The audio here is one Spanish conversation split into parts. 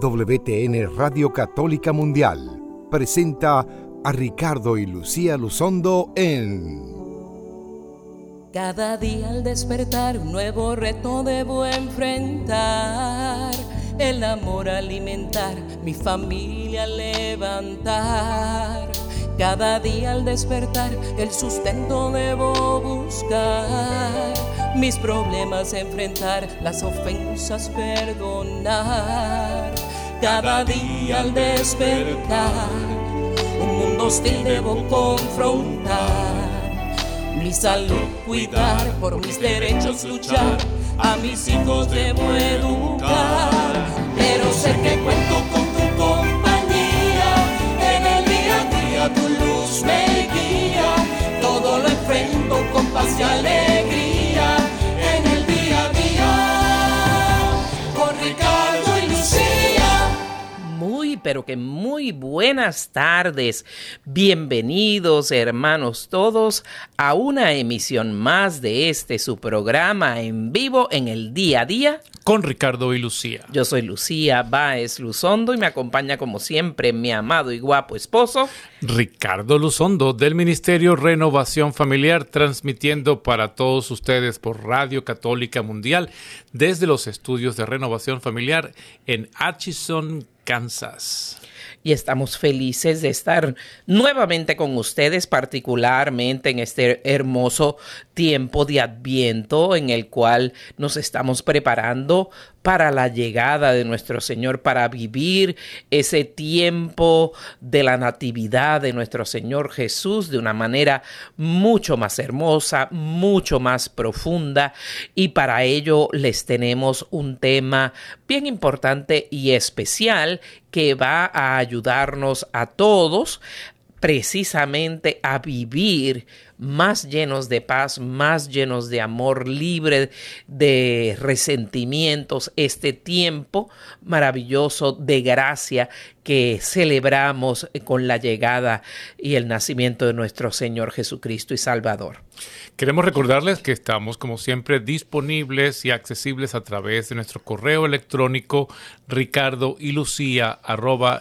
EWTN Radio Católica Mundial presenta a Ricardo y Lucía Luzondo en... Cada día al despertar un nuevo reto debo enfrentar. El amor alimentar, mi familia levantar. Cada día al despertar el sustento debo buscar. Mis problemas enfrentar, las ofensas perdonar. Cada día al despertar un mundo hostil debo confrontar. Mi salud cuidar, por mis derechos luchar, a mis hijos debo educar. Pero sé que cuento con tu compañía, en el día a día tu luz me guía, todo lo enfrento con paz y alegría, pero que muy buenas tardes. Bienvenidos, hermanos todos, a una emisión más de este su programa en vivo en el día a día. Con Ricardo y Lucía. Yo soy Lucía Báez Luzondo y me acompaña como siempre mi amado y guapo esposo. Ricardo Luzondo del Ministerio Renovación Familiar, transmitiendo para todos ustedes por Radio Católica Mundial desde los estudios de Renovación Familiar en Atchison, Kansas. Y estamos felices de estar nuevamente con ustedes, particularmente en este hermoso tiempo de adviento en el cual nos estamos preparando para la llegada de nuestro Señor, para vivir ese tiempo de la natividad de nuestro Señor Jesús de una manera mucho más hermosa, mucho más profunda. Y para ello les tenemos un tema bien importante y especial que va a ayudarnos a todos precisamente a vivir más llenos de paz, más llenos de amor, libre de resentimientos, este tiempo maravilloso de gracia que celebramos con la llegada y el nacimiento de nuestro Señor Jesucristo y Salvador. Queremos recordarles que estamos, como siempre, disponibles y accesibles a través de nuestro correo electrónico ricardo y lucía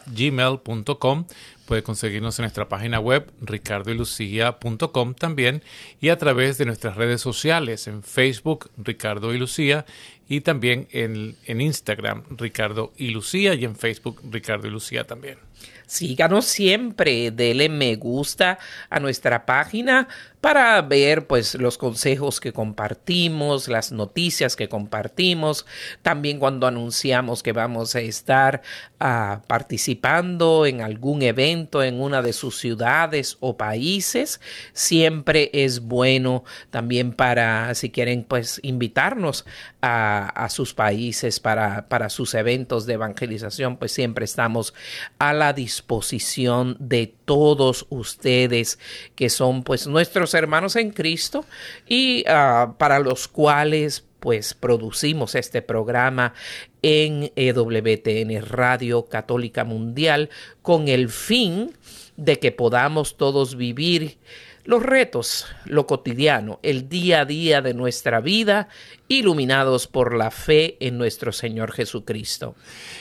gmail.com Puede conseguirnos en nuestra página web ricardoylucia.com también y a través de nuestras redes sociales en Facebook Ricardo y Lucía y también en, en Instagram Ricardo y Lucía y en Facebook Ricardo y Lucía también. Síganos siempre, dele me gusta a nuestra página para ver pues los consejos que compartimos, las noticias que compartimos, también cuando anunciamos que vamos a estar uh, participando en algún evento en una de sus ciudades o países, siempre es bueno también para si quieren pues invitarnos a, a sus países para, para sus eventos de evangelización, pues siempre estamos a la disposición de todos ustedes que son pues nuestros hermanos en Cristo y uh, para los cuales pues producimos este programa en EWTN Radio Católica Mundial con el fin de que podamos todos vivir los retos, lo cotidiano, el día a día de nuestra vida, iluminados por la fe en nuestro Señor Jesucristo.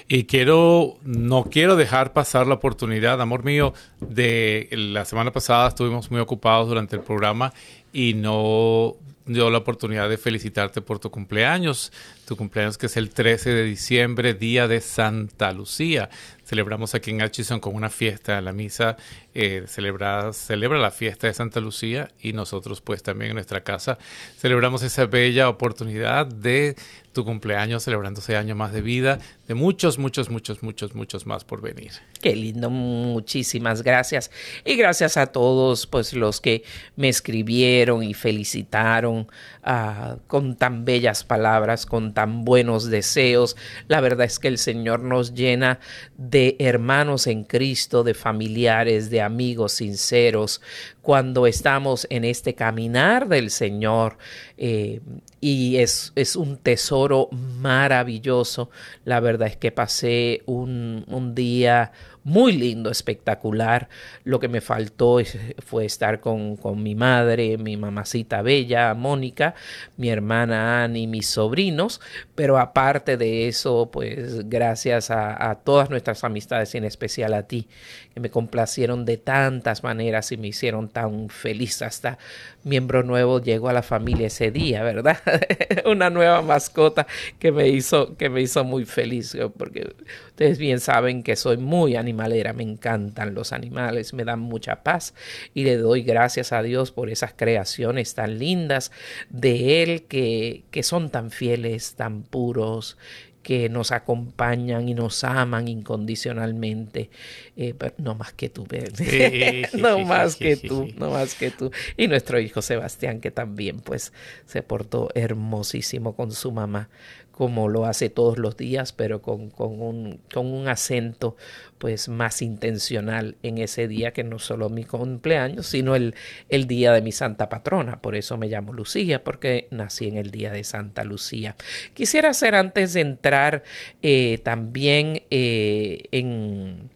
Y quiero, no quiero dejar pasar la oportunidad, amor mío, de la semana pasada estuvimos muy ocupados durante el programa y no dio la oportunidad de felicitarte por tu cumpleaños, tu cumpleaños que es el 13 de diciembre, día de Santa Lucía. Celebramos aquí en Atchison con una fiesta, la misa eh, celebra, celebra la fiesta de Santa Lucía y nosotros pues también en nuestra casa celebramos esa bella oportunidad de tu cumpleaños, celebrando ese año más de vida, de muchos, muchos, muchos, muchos, muchos más por venir. Qué lindo, muchísimas gracias. Y gracias a todos pues los que me escribieron y felicitaron uh, con tan bellas palabras, con tan buenos deseos. La verdad es que el Señor nos llena de hermanos en Cristo, de familiares, de amigos sinceros, cuando estamos en este caminar del Señor. Eh, y es, es, un tesoro maravilloso. La verdad es que pasé un, un día muy lindo, espectacular. Lo que me faltó fue estar con, con mi madre, mi mamacita bella, Mónica, mi hermana Annie mis sobrinos, pero aparte de eso, pues gracias a, todas nuestras amistades en especial a ti, que me complacieron de tantas maneras y me hicieron tan feliz. Hasta miembro nuevo llegó a la familia ese día, ¿verdad? Una nueva mascota que me hizo, que me hizo muy feliz, porque ustedes bien saben que soy muy animalera, me encantan los animales, me dan mucha paz y le doy gracias a Dios por esas creaciones tan lindas de Él que, que son tan fieles, tan puros que nos acompañan y nos aman incondicionalmente, eh, pero no más que tú, no más que tú, no más que tú. Y nuestro hijo Sebastián, que también pues se portó hermosísimo con su mamá como lo hace todos los días, pero con, con, un, con, un, acento pues más intencional en ese día que no solo mi cumpleaños, sino el, el día de mi santa patrona. Por eso me llamo Lucía, porque nací en el día de Santa Lucía. Quisiera hacer antes de entrar eh, también eh, en,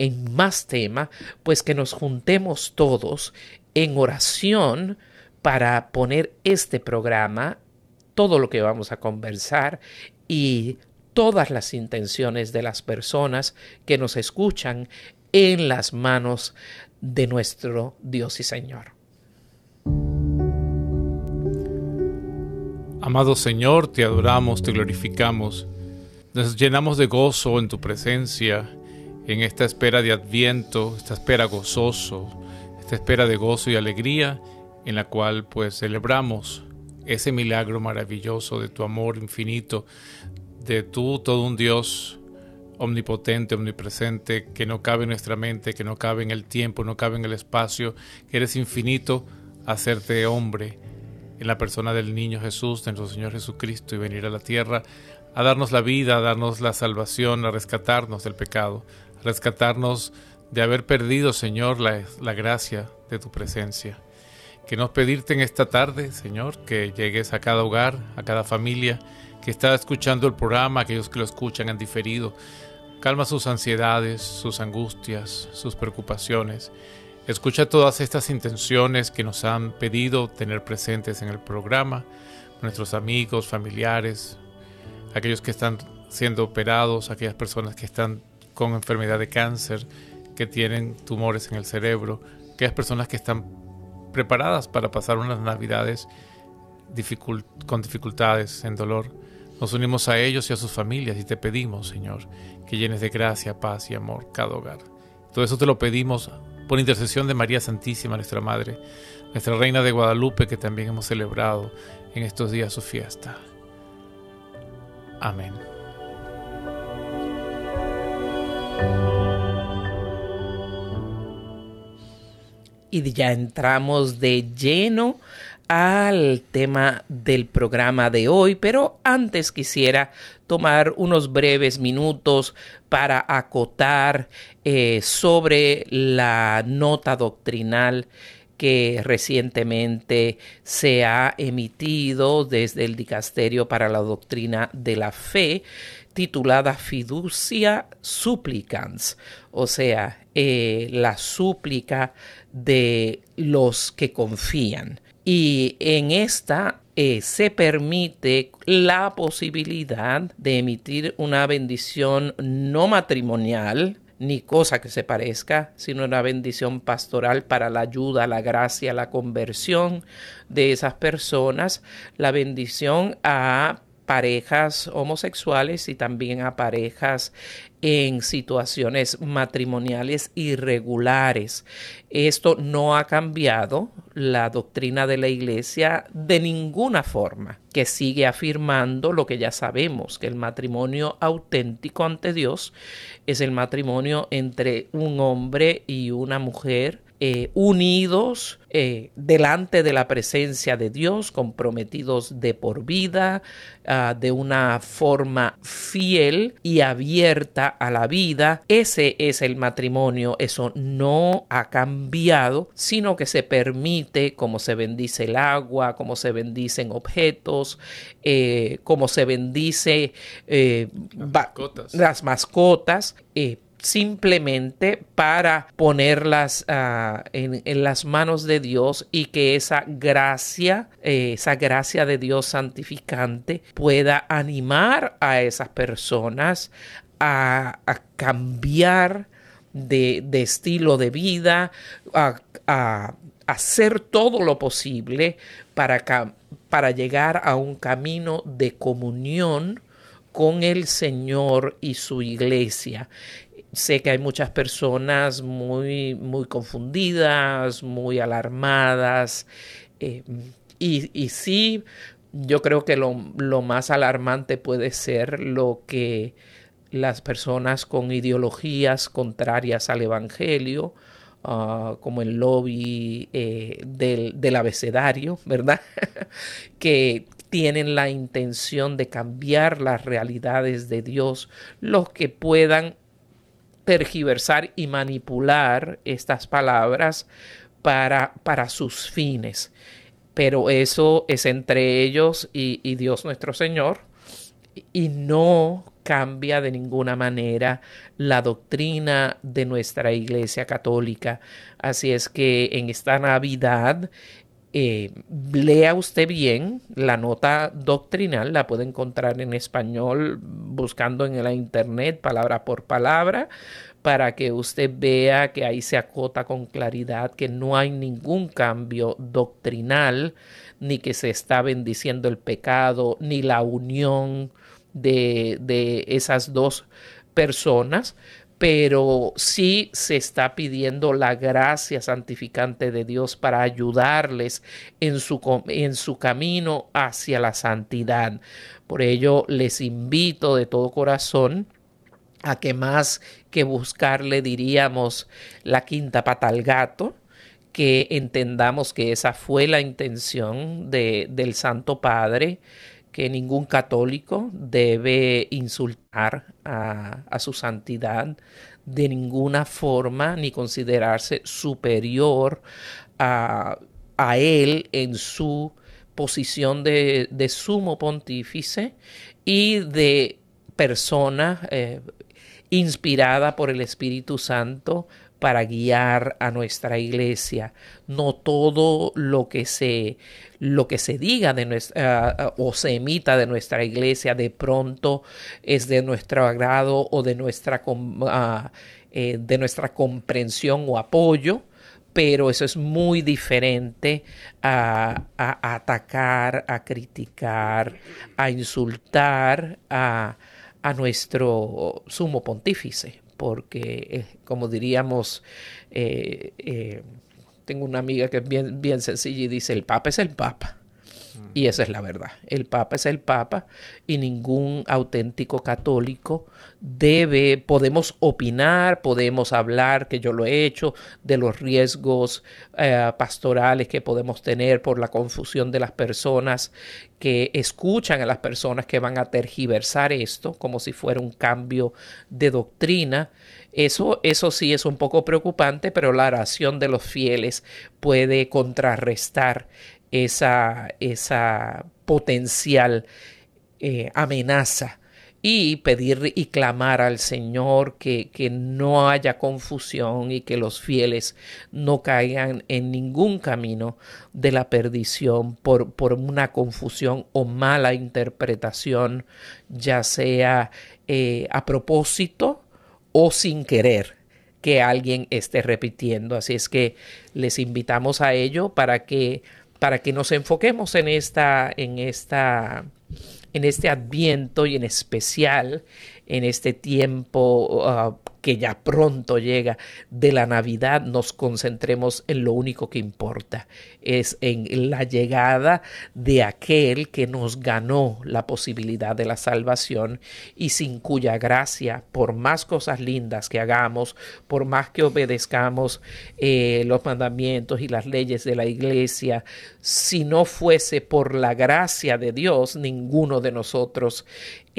en más tema, pues que nos juntemos todos en oración para poner este programa todo lo que vamos a conversar y todas las intenciones de las personas que nos escuchan en las manos de nuestro Dios y Señor. Amado Señor, te adoramos, te glorificamos, nos llenamos de gozo en tu presencia, en esta espera de adviento, esta espera gozoso, esta espera de gozo y alegría, en la cual pues celebramos ese milagro maravilloso de tu amor infinito, de tú, todo un Dios omnipotente, omnipresente, que no cabe en nuestra mente, que no cabe en el tiempo, no cabe en el espacio, que eres infinito, hacerte hombre en la persona del niño Jesús, de nuestro Señor Jesucristo, y venir a la tierra a darnos la vida, a darnos la salvación, a rescatarnos del pecado, a rescatarnos de haber perdido, Señor, la, la gracia de tu presencia. Queremos pedirte en esta tarde, Señor, que llegues a cada hogar, a cada familia que está escuchando el programa, aquellos que lo escuchan han diferido. Calma sus ansiedades, sus angustias, sus preocupaciones. Escucha todas estas intenciones que nos han pedido tener presentes en el programa, nuestros amigos, familiares, aquellos que están siendo operados, aquellas personas que están con enfermedad de cáncer, que tienen tumores en el cerebro, aquellas personas que están preparadas para pasar unas navidades con dificultades, en dolor. Nos unimos a ellos y a sus familias y te pedimos, Señor, que llenes de gracia, paz y amor cada hogar. Todo eso te lo pedimos por intercesión de María Santísima, nuestra Madre, nuestra Reina de Guadalupe, que también hemos celebrado en estos días su fiesta. Amén. Y ya entramos de lleno al tema del programa de hoy, pero antes quisiera tomar unos breves minutos para acotar eh, sobre la nota doctrinal que recientemente se ha emitido desde el Dicasterio para la Doctrina de la Fe, titulada Fiducia Supplicans, o sea, eh, la súplica de los que confían. Y en esta eh, se permite la posibilidad de emitir una bendición no matrimonial, ni cosa que se parezca, sino una bendición pastoral para la ayuda, la gracia, la conversión de esas personas, la bendición a parejas homosexuales y también a parejas en situaciones matrimoniales irregulares. Esto no ha cambiado la doctrina de la Iglesia de ninguna forma, que sigue afirmando lo que ya sabemos, que el matrimonio auténtico ante Dios es el matrimonio entre un hombre y una mujer eh, unidos eh, delante de la presencia de Dios, comprometidos de por vida, ah, de una forma fiel y abierta a la vida. Ese es el matrimonio, eso no ha cambiado, sino que se permite como se bendice el agua, como se bendicen objetos, eh, como se bendice las mascotas, las mascotas simplemente para ponerlas ah, en, las manos de Dios y que esa gracia, eh, esa gracia de Dios santificante pueda animar a esas personas a, cambiar de, estilo de vida, a, hacer todo lo posible para, para llegar a un camino de comunión con el Señor y su iglesia. Sé que hay muchas personas muy, muy confundidas, muy alarmadas. Eh, y, y, sí, yo creo que lo, más alarmante puede ser lo que las personas con ideologías contrarias al Evangelio, ah, como el lobby eh, del, del, abecedario, ¿verdad? que tienen la intención de cambiar las realidades de Dios, los que puedan tergiversar y manipular estas palabras para, para sus fines. Pero eso es entre ellos y, y Dios nuestro Señor y no cambia de ninguna manera la doctrina de nuestra Iglesia Católica. Así es que en esta Navidad eh, lea usted bien la nota doctrinal, la puede encontrar en español buscando en la internet palabra por palabra para que usted vea que ahí se acota con claridad que no hay ningún cambio doctrinal, ni que se está bendiciendo el pecado, ni la unión de, de esas dos personas, pero sí se está pidiendo la gracia santificante de Dios para ayudarles en su, en su camino hacia la santidad. Por ello les invito de todo corazón a que más que buscarle diríamos la quinta pata al gato, que entendamos que esa fue la intención de, del Santo Padre, que ningún católico debe insultar a, su santidad de ninguna forma ni considerarse superior a, él en su posición de, sumo pontífice y de persona eh, inspirada por el Espíritu Santo para guiar a nuestra iglesia. No todo lo que se, lo que se diga de nuestra, ah, o se emita de nuestra iglesia de pronto es de nuestro agrado o de nuestra, uh, de nuestra comprensión o apoyo pero eso es muy diferente a, a, atacar, a criticar, a insultar a, a nuestro sumo pontífice porque, eh, como diríamos, eh, eh, tengo una amiga que es bien, bien sencilla y dice, el Papa es el Papa. Y esa es la verdad. El Papa es el Papa y ningún auténtico católico debe, podemos opinar, podemos hablar, que yo lo he hecho, de los riesgos eh, pastorales que podemos tener por la confusión de las personas que escuchan a las personas que van a tergiversar esto como si fuera un cambio de doctrina. Eso, eso sí es un poco preocupante, pero la oración de los fieles puede contrarrestar esa, esa potencial eh, amenaza y pedir y clamar al Señor que, que, no haya confusión y que los fieles no caigan en ningún camino de la perdición por, por una confusión o mala interpretación, ya sea eh, a propósito o sin querer que alguien esté repitiendo. Así es que les invitamos a ello para que para que nos enfoquemos en esta, en esta, en este adviento y en especial en este tiempo uh, que ya pronto llega de la Navidad, nos concentremos en lo único que importa, es en la llegada de aquel que nos ganó la posibilidad de la salvación y sin cuya gracia, por más cosas lindas que hagamos, por más que obedezcamos eh, los mandamientos y las leyes de la iglesia, si no fuese por la gracia de Dios, ninguno de nosotros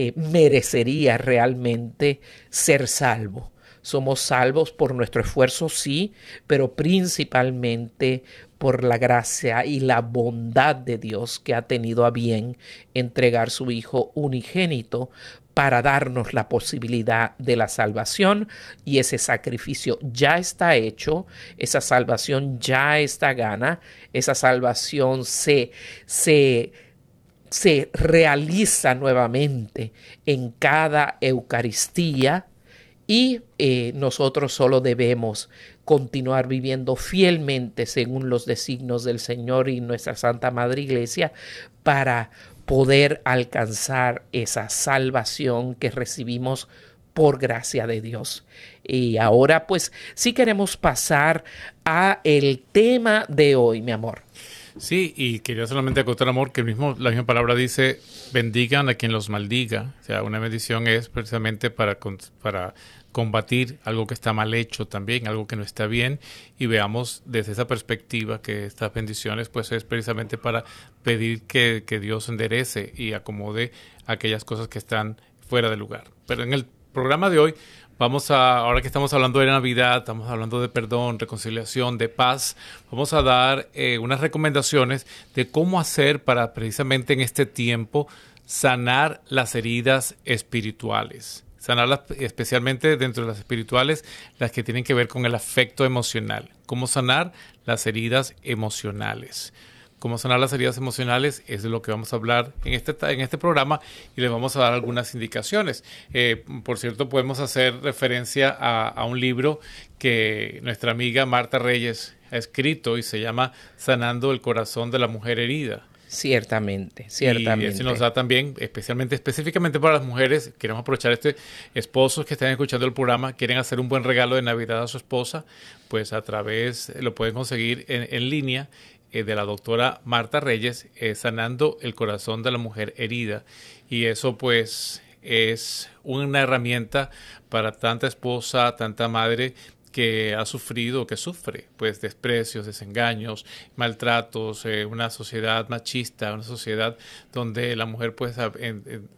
eh, merecería realmente ser salvo. Somos salvos por nuestro esfuerzo, sí, pero principalmente por la gracia y la bondad de Dios que ha tenido a bien entregar su Hijo unigénito para darnos la posibilidad de la salvación y ese sacrificio ya está hecho, esa salvación ya está gana, esa salvación se, se, se realiza nuevamente en cada Eucaristía y eh, nosotros solo debemos continuar viviendo fielmente según los designios del Señor y nuestra Santa Madre Iglesia para poder alcanzar esa salvación que recibimos por gracia de Dios. Y ahora pues sí queremos pasar a el tema de hoy, mi amor. Sí, y quería solamente acotar, amor, que mismo, la misma palabra dice, bendigan a quien los maldiga. O sea, una bendición es precisamente para, para combatir algo que está mal hecho también, algo que no está bien, y veamos desde esa perspectiva que estas bendiciones pues es precisamente para pedir que, Dios enderece y acomode aquellas cosas que están fuera de lugar. Pero en el programa de hoy vamos a, ahora que estamos hablando de Navidad, estamos hablando de perdón, reconciliación, de paz, vamos a dar eh, unas recomendaciones de cómo hacer para precisamente en este tiempo sanar las heridas espirituales sanarlas especialmente dentro de las espirituales, las que tienen que ver con el afecto emocional. Cómo sanar las heridas emocionales. Cómo sanar las heridas emocionales es de lo que vamos a hablar en este, en este programa y les vamos a dar algunas indicaciones. Eh, por cierto, podemos hacer referencia a, a un libro que nuestra amiga Marta Reyes ha escrito y se llama Sanando el corazón de la mujer herida. Ciertamente, ciertamente. Y eso nos da también, especialmente, específicamente para las mujeres, queremos aprovechar este, esposos que están escuchando el programa, quieren hacer un buen regalo de Navidad a su esposa, pues a través, lo pueden conseguir en, línea eh, de la doctora Marta Reyes, eh, sanando el corazón de la mujer herida. Y eso pues es una herramienta para tanta esposa, tanta madre que ha sufrido, que sufre, pues desprecios, desengaños, maltratos, eh, una sociedad machista, una sociedad donde la mujer pues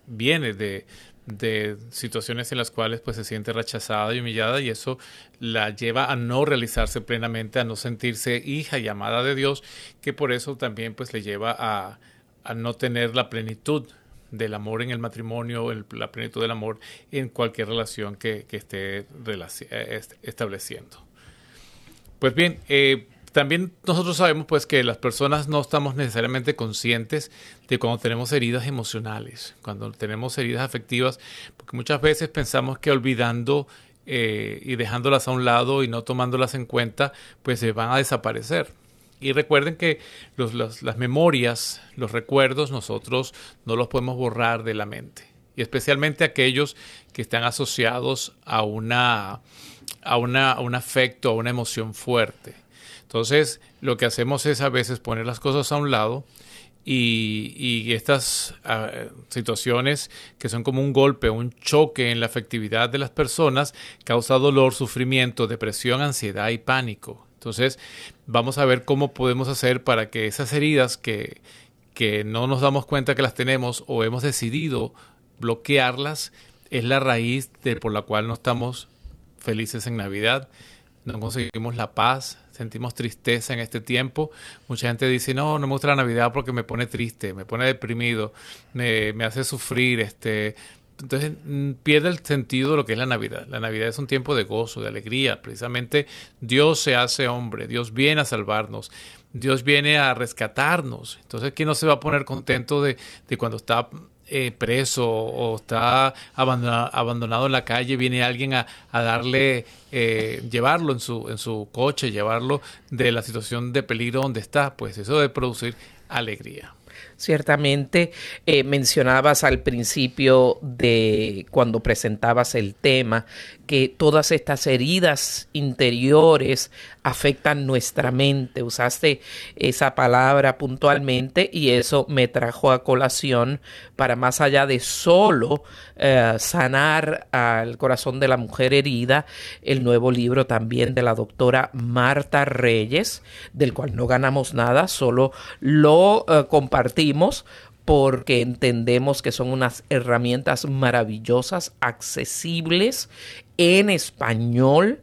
viene de, de situaciones en las cuales pues se siente rechazada y humillada y eso la lleva a no realizarse plenamente, a no sentirse hija y amada de Dios, que por eso también pues le lleva a, a no tener la plenitud del amor en el matrimonio, el, la plenitud del amor en cualquier relación que, esté eh, estableciendo. Pues bien, eh, también nosotros sabemos pues que las personas no estamos necesariamente conscientes de cuando tenemos heridas emocionales, cuando tenemos heridas afectivas, porque muchas veces pensamos que olvidando eh, y dejándolas a un lado y no tomándolas en cuenta, pues se van a desaparecer. Y recuerden que las memorias, los recuerdos, nosotros no los podemos borrar de la mente. Y especialmente aquellos que están asociados a, una, a, una, un afecto, a una emoción fuerte. Entonces, lo que hacemos es a veces poner las cosas a un lado y, estas ah, situaciones que son como un golpe, un choque en la afectividad de las personas, causa dolor, sufrimiento, depresión, ansiedad y pánico. Entonces, vamos a ver cómo podemos hacer para que esas heridas que, que no nos damos cuenta que las tenemos o hemos decidido bloquearlas, es la raíz de, por la cual no estamos felices en Navidad, no conseguimos la paz, sentimos tristeza en este tiempo. Mucha gente dice, no, no me gusta la Navidad porque me pone triste, me pone deprimido, me, me hace sufrir, este, entonces mm, pierde el sentido de lo que es la Navidad. La Navidad es un tiempo de gozo, de alegría. Precisamente Dios se hace hombre, Dios viene a salvarnos, Dios viene a rescatarnos. Entonces, ¿quién no se va a poner contento de, cuando está eh, preso o está abandonado, en la calle, viene alguien a, darle, eh, llevarlo en su, en su coche, llevarlo de la situación de peligro donde está? Pues eso debe producir alegría. Ciertamente eh, mencionabas al principio de cuando presentabas el tema que todas estas heridas interiores afectan nuestra mente. Usaste esa palabra puntualmente y eso me trajo a colación para más allá de solo eh, sanar al corazón de la mujer herida, el nuevo libro también de la doctora Marta Reyes, del cual no ganamos nada, solo lo eh, compartimos porque entendemos que son unas herramientas maravillosas, accesibles en español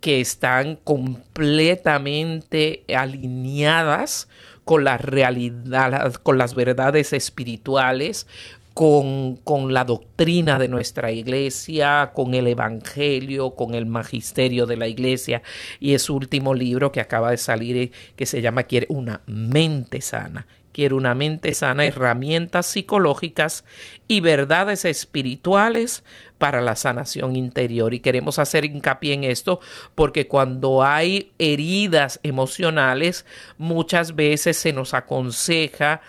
que están completamente alineadas con la realidad, con las verdades espirituales, con, con, la doctrina de nuestra iglesia, con el Evangelio, con el magisterio de la iglesia. Y es último libro que acaba de salir eh, que se llama Quiere una mente sana. Quiere una mente sana, herramientas psicológicas y verdades espirituales para la sanación interior. Y queremos hacer hincapié en esto porque cuando hay heridas emocionales, muchas veces se nos aconseja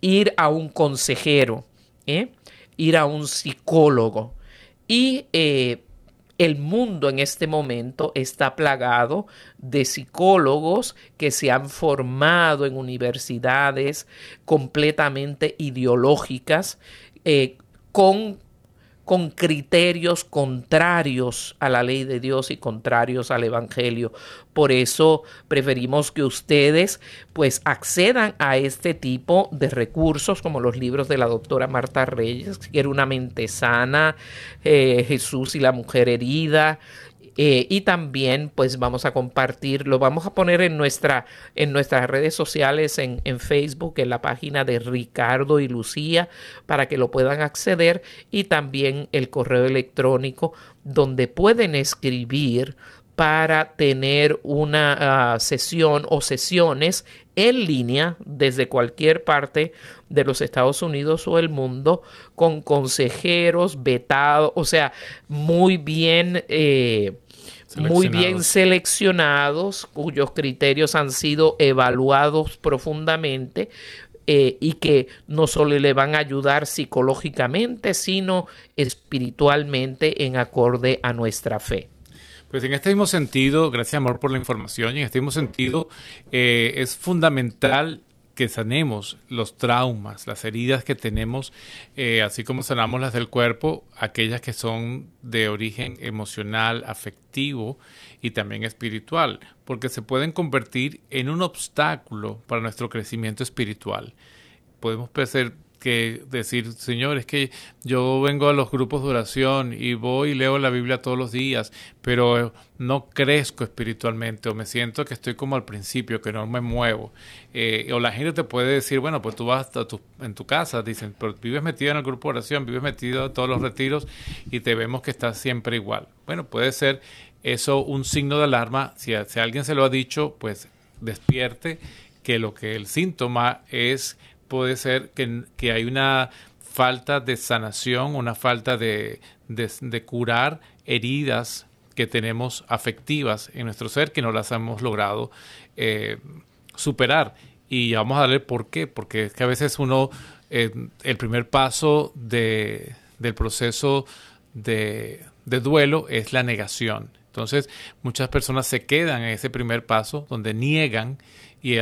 ir a un consejero, ¿eh? ir a un psicólogo. Y eh, el mundo en este momento está plagado de psicólogos que se han formado en universidades completamente ideológicas eh, con con criterios contrarios a la ley de Dios y contrarios al Evangelio. Por eso preferimos que ustedes pues accedan a este tipo de recursos como los libros de la doctora Marta Reyes, que era una mente sana, eh, Jesús y la mujer herida, eh, y también pues vamos a compartir, lo vamos a poner en, nuestra, en nuestras redes sociales, en, en Facebook, en la página de Ricardo y Lucía, para que lo puedan acceder y también el correo electrónico donde pueden escribir para tener una uh, sesión o sesiones en línea desde cualquier parte de los Estados Unidos o el mundo con consejeros vetados, o sea, muy bien eh, muy bien seleccionados, cuyos criterios han sido evaluados profundamente eh, y que no solo le van a ayudar psicológicamente, sino espiritualmente en acorde a nuestra fe. Pues en este mismo sentido, gracias amor por la información, y en este mismo sentido eh, es fundamental que sanemos los traumas, las heridas que tenemos, eh, así como sanamos las del cuerpo, aquellas que son de origen emocional, afectivo y también espiritual, porque se pueden convertir en un obstáculo para nuestro crecimiento espiritual. Podemos ser que decir, Señor, es que yo vengo a los grupos de oración y voy y leo la Biblia todos los días, pero no crezco espiritualmente o me siento que estoy como al principio, que no me muevo. Eh, o la gente te puede decir, bueno, pues tú vas a tu, en tu casa, dicen, pero vives metido en el grupo de oración, vives metido en todos los retiros y te vemos que estás siempre igual. Bueno, puede ser eso un signo de alarma. Si si alguien se lo ha dicho, pues despierte que lo que el síntoma es puede ser que, hay una falta de sanación, una falta de, curar heridas que tenemos afectivas en nuestro ser que no las hemos logrado eh, superar. Y vamos a darle por qué, porque es que a veces uno, eh, el primer paso de, del proceso de, de duelo es la negación. Entonces, muchas personas se quedan en ese primer paso donde niegan y,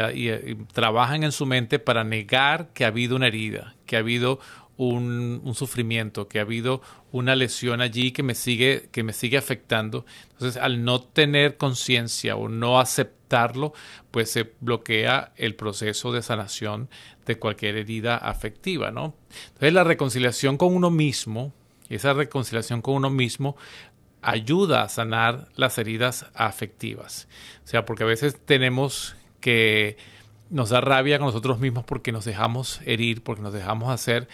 trabajan en su mente para negar que ha habido una herida, que ha habido un, sufrimiento, que ha habido una lesión allí que me sigue, que me sigue afectando. Entonces, al no tener conciencia o no aceptarlo, pues se bloquea el proceso de sanación de cualquier herida afectiva, ¿no? Entonces, la reconciliación con uno mismo, esa reconciliación con uno mismo ayuda a sanar las heridas afectivas. O sea, porque a veces tenemos que nos da rabia con nosotros mismos porque nos dejamos herir, porque nos dejamos hacer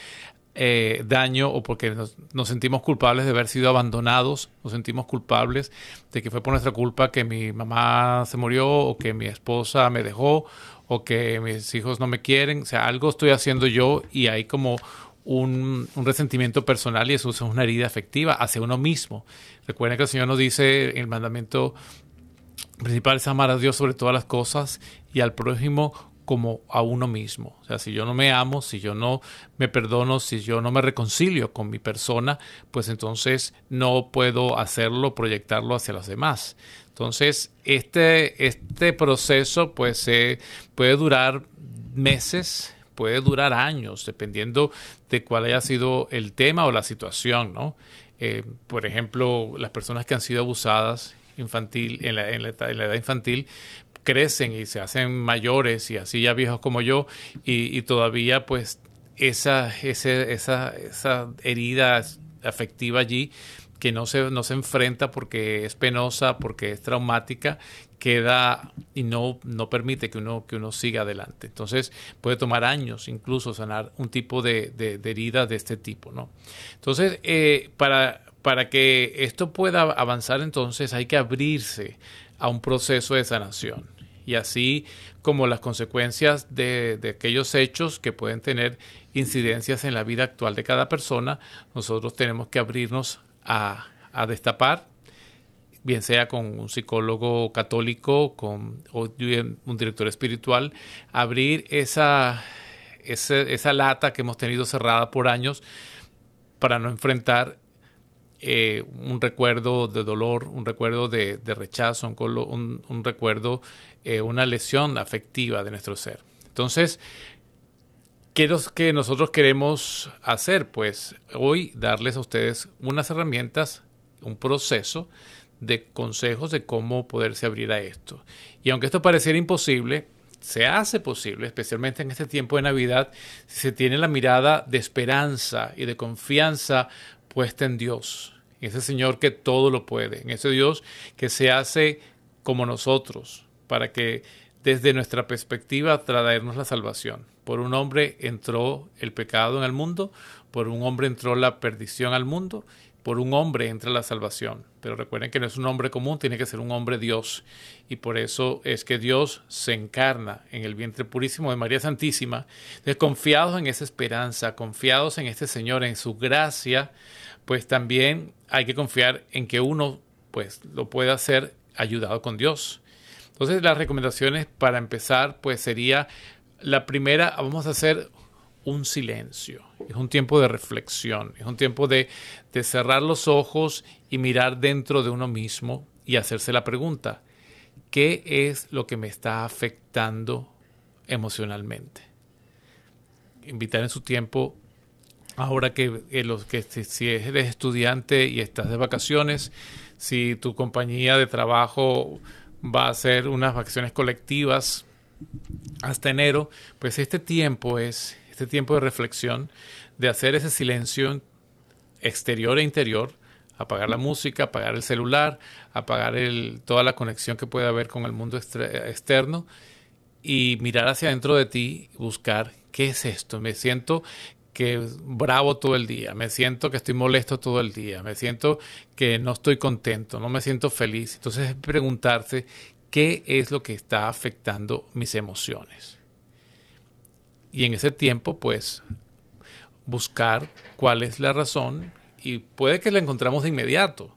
eh, daño o porque nos, sentimos culpables de haber sido abandonados, nos sentimos culpables de que fue por nuestra culpa que mi mamá se murió o que mi esposa me dejó o que mis hijos no me quieren, o sea, algo estoy haciendo yo y hay como un, resentimiento personal y eso es una herida afectiva hacia uno mismo. Recuerden que el Señor nos dice el mandamiento principal es amar a Dios sobre todas las cosas y al prójimo como a uno mismo. O sea, si yo no me amo, si yo no me perdono, si yo no me reconcilio con mi persona, pues entonces no puedo hacerlo, proyectarlo hacia los demás. Entonces, este, este proceso pues puede durar meses, puede durar años, dependiendo de cuál haya sido el tema o la situación, ¿no? Eh, por ejemplo, las personas que han sido abusadas infantil, en la, en la, edad infantil, crecen y se hacen mayores y así ya viejos como yo y, todavía pues esa, esa, esa herida afectiva allí que no se, no se enfrenta porque es penosa, porque es traumática, queda y no, no permite que uno, que uno siga adelante. Entonces puede tomar años incluso sanar un tipo de, de, herida de este tipo. ¿no? Entonces, eh, para, para que esto pueda avanzar, entonces hay que abrirse a un proceso de sanación. Y así como las consecuencias de, de, aquellos hechos que pueden tener incidencias en la vida actual de cada persona, nosotros tenemos que abrirnos a, destapar, bien sea con un psicólogo católico con, o un director espiritual, abrir esa, esa, lata que hemos tenido cerrada por años para no enfrentar eh, un recuerdo de dolor, un recuerdo de, rechazo, un, recuerdo, eh, una lesión afectiva de nuestro ser. Entonces, ¿Qué es que nosotros queremos hacer? Pues hoy darles a ustedes unas herramientas, un proceso de consejos de cómo poderse abrir a esto. Y aunque esto pareciera imposible, se hace posible, especialmente en este tiempo de Navidad, si se tiene la mirada de esperanza y de confianza puesta en Dios, en ese Señor que todo lo puede, en ese Dios que se hace como nosotros, para que desde nuestra perspectiva traernos la salvación. Por un hombre entró el pecado en el mundo, por un hombre entró la perdición al mundo, por un hombre entra la salvación. Pero recuerden que no es un hombre común, tiene que ser un hombre Dios. Y por eso es que Dios se encarna en el vientre purísimo de María Santísima. confiados en esa esperanza, confiados en este Señor, en su gracia, pues también hay que confiar en que uno pues lo pueda hacer ayudado con Dios. Entonces las recomendaciones para empezar pues sería la primera, vamos a hacer un silencio. Es un tiempo de reflexión, es un tiempo de, de cerrar los ojos y mirar dentro de uno mismo y hacerse la pregunta, ¿qué es lo que me está afectando emocionalmente? Invitar en su tiempo, ahora que, los, que si eres estudiante y estás de vacaciones, si tu compañía de trabajo va a hacer unas vacaciones colectivas hasta enero, pues este tiempo es este tiempo de reflexión, de hacer ese silencio exterior e interior, apagar la música, apagar el celular, apagar toda la conexión que puede haber con el mundo externo y mirar hacia adentro de ti, buscar qué es esto. Me siento que bravo todo el día, me siento que estoy molesto todo el día, me siento que no estoy contento, no me siento feliz. Entonces es preguntarse qué es lo que está afectando mis emociones. Y en ese tiempo, pues, buscar cuál es la razón y puede que la encontramos de inmediato,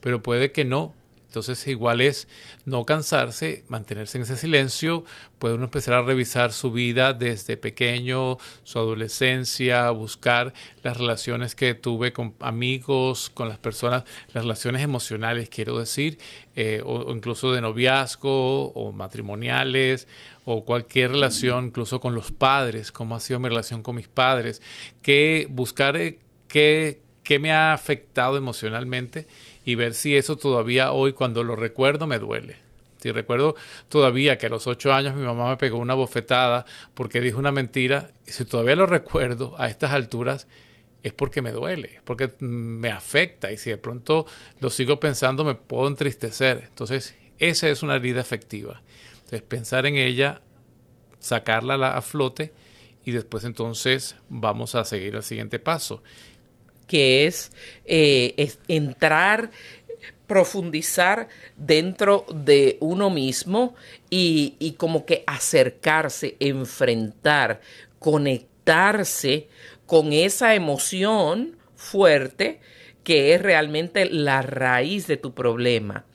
pero puede que no, entonces igual es no cansarse, mantenerse en ese silencio, puede uno empezar a revisar su vida desde pequeño, su adolescencia, buscar las relaciones que tuve con amigos, con las personas, las relaciones emocionales, quiero decir, eh, o, incluso de noviazgo o matrimoniales o cualquier relación, incluso con los padres, cómo ha sido mi relación con mis padres, que buscar eh, qué, qué me ha afectado emocionalmente y ver si eso todavía hoy cuando lo recuerdo me duele. Si recuerdo todavía que a los ocho años mi mamá me pegó una bofetada porque dijo una mentira, y si todavía lo recuerdo a estas alturas, es porque me duele, porque me afecta y si de pronto lo sigo pensando me puedo entristecer. Entonces, esa es una herida afectiva. Entonces, pensar en ella, sacarla a flote y después entonces vamos a seguir al siguiente paso que es, eh, entrar profundizar dentro de uno mismo y, y, como que acercarse, enfrentar, conectarse con esa emoción fuerte que es realmente la raíz de tu problema,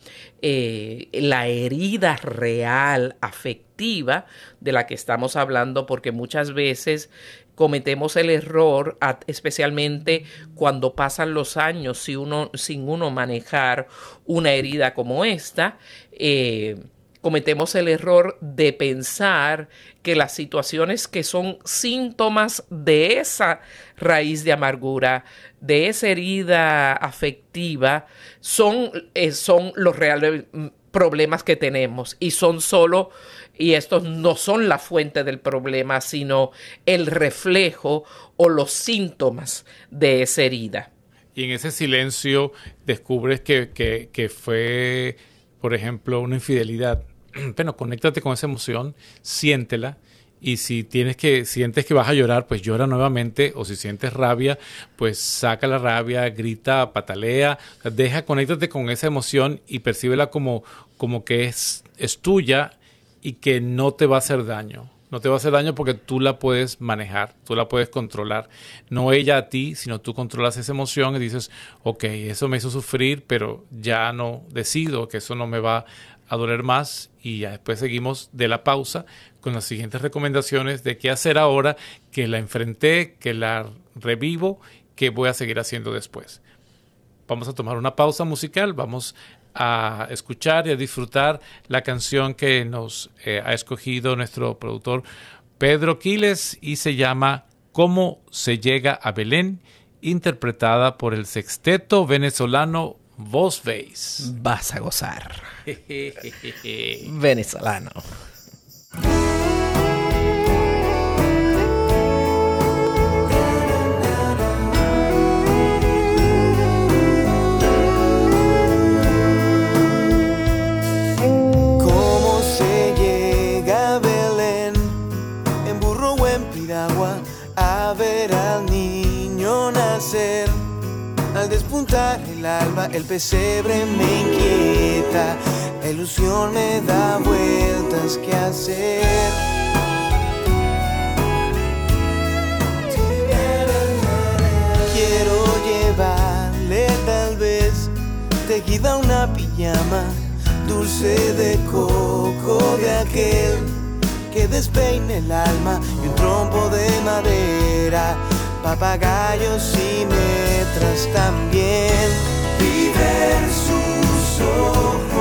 eh, la herida real, afectiva de la que estamos hablando, porque muchas veces cometemos el error, especialmente cuando pasan los años uno, sin uno manejar una herida como esta, eh, cometemos el error de pensar que las situaciones que son síntomas de esa raíz de amargura, de esa herida afectiva, son, eh, son mm, problemas que tenemos y son solo, y estos no son la fuente del problema, sino el reflejo o los síntomas de esa herida. y en ese silencio descubres que, que fue, por ejemplo, una infidelidad. Bueno, conéctate con esa emoción, siéntela y si tienes que sientes que vas a llorar, pues llora nuevamente o si sientes rabia, pues saca la rabia, grita, patalea, deja conéctate con esa emoción y percíbela como como que es es tuya y que no te va a hacer daño. No te va a hacer daño porque tú la puedes manejar, tú la puedes controlar. No ella a ti, sino tú controlas esa emoción y dices, ok, eso me hizo sufrir, pero ya no decido que eso no me va a doler más y ya después seguimos de la pausa con las siguientes recomendaciones de qué hacer ahora que la enfrenté, que la revivo, qué voy a seguir haciendo después. Vamos a tomar una pausa musical, vamos a escuchar y a disfrutar la canción que nos eh, ha escogido nuestro productor Pedro Quiles y se llama Cómo se llega a Belén, interpretada por el sexteto venezolano Vos veis. Vas a gozar. Venezolano. ¿Cómo se llega a Belén? En burro o en piragua a ver al niño nacer. Al despuntar el alba, el pesebre me inquieta, la ilusión me da vueltas que hacer. Quiero llevarle tal vez tejida una pijama dulce de coco de aquel que despeine el alma y un trompo de madera papagayos y metras también. Y sus ojos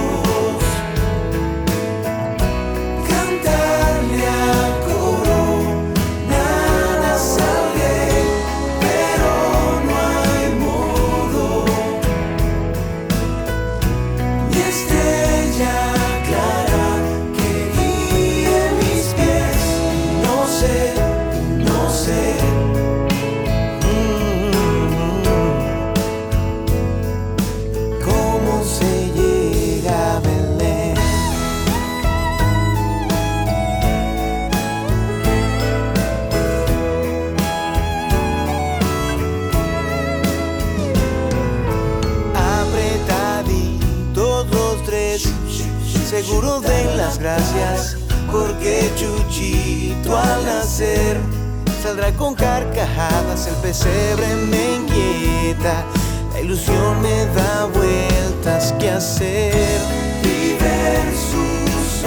gracias, porque Chuchito al nacer saldrá con carcajadas, el pesebre me inquieta, la ilusión me da vueltas que hacer y ver sus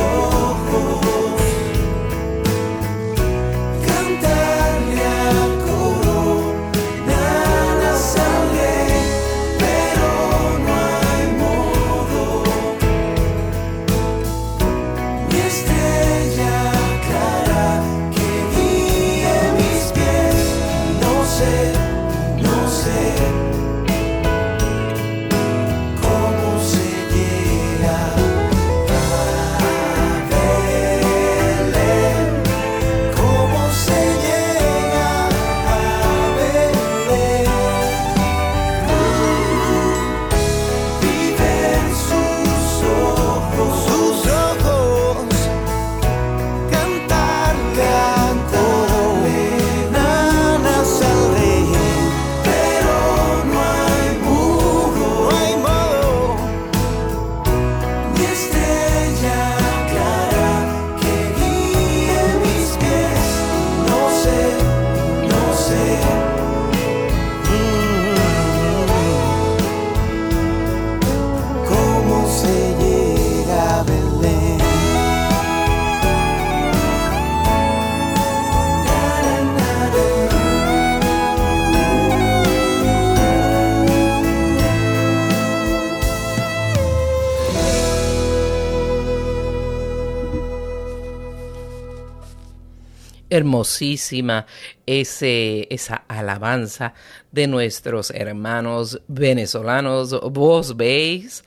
hermosísima ese, esa alabanza de nuestros hermanos venezolanos. Vos veis,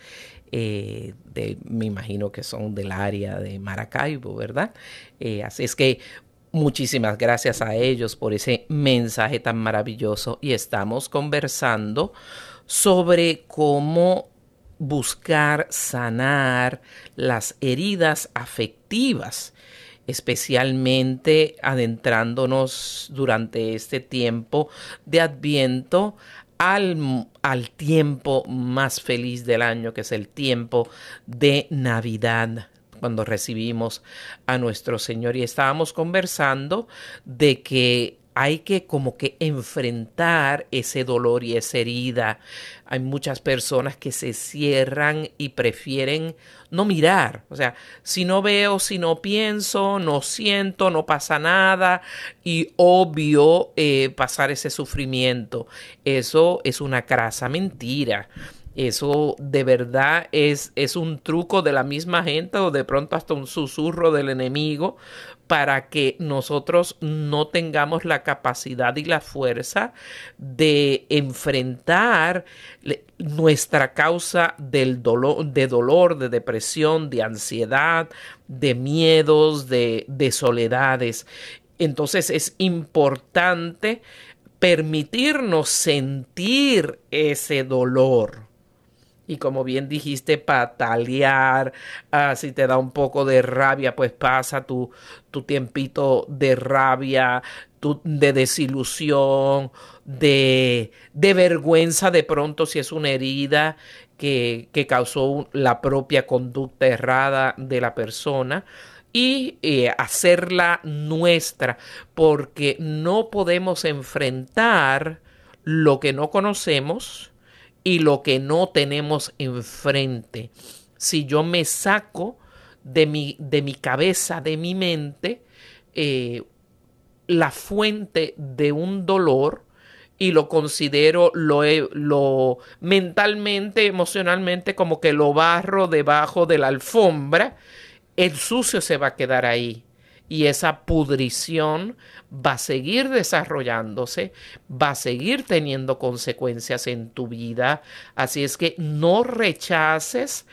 eh, de, me imagino que son del área de Maracaibo, ¿verdad? Eh, así es que Muchísimas gracias a ellos por ese mensaje tan maravilloso y estamos conversando sobre cómo buscar sanar las heridas afectivas, especialmente adentrándonos durante este tiempo de adviento al, al, tiempo más feliz del año, que es el tiempo de Navidad cuando recibimos a nuestro Señor. Y estábamos conversando de que hay que como que enfrentar ese dolor y esa herida. Hay muchas personas que se cierran y prefieren no mirar. O sea, si no veo, si no pienso, no siento, no pasa nada y obvio eh, pasar ese sufrimiento. Eso es una crasa mentira. Eso de verdad es, es un truco de la misma gente o de pronto hasta un susurro del enemigo para que nosotros no tengamos la capacidad y la fuerza de enfrentar nuestra causa del dolor, de dolor, de depresión, de ansiedad, de miedos, de, de soledades. Entonces es importante permitirnos sentir ese dolor y como bien dijiste, patalear, ah, si te da un poco de rabia, pues pasa tu, tu tiempito de rabia, de desilusión, de, de, vergüenza de pronto si es una herida que, que causó la propia conducta errada de la persona y eh, hacerla nuestra, porque no podemos enfrentar lo que no conocemos, y lo que no tenemos enfrente. Si yo me saco de mi, de mi cabeza, de mi mente, eh, la fuente de un dolor y lo considero lo, lo mentalmente, emocionalmente como que lo barro debajo de la alfombra, el sucio se va a quedar ahí y esa pudrición va a seguir desarrollándose, va a seguir teniendo consecuencias en tu vida. Así es que no rechaces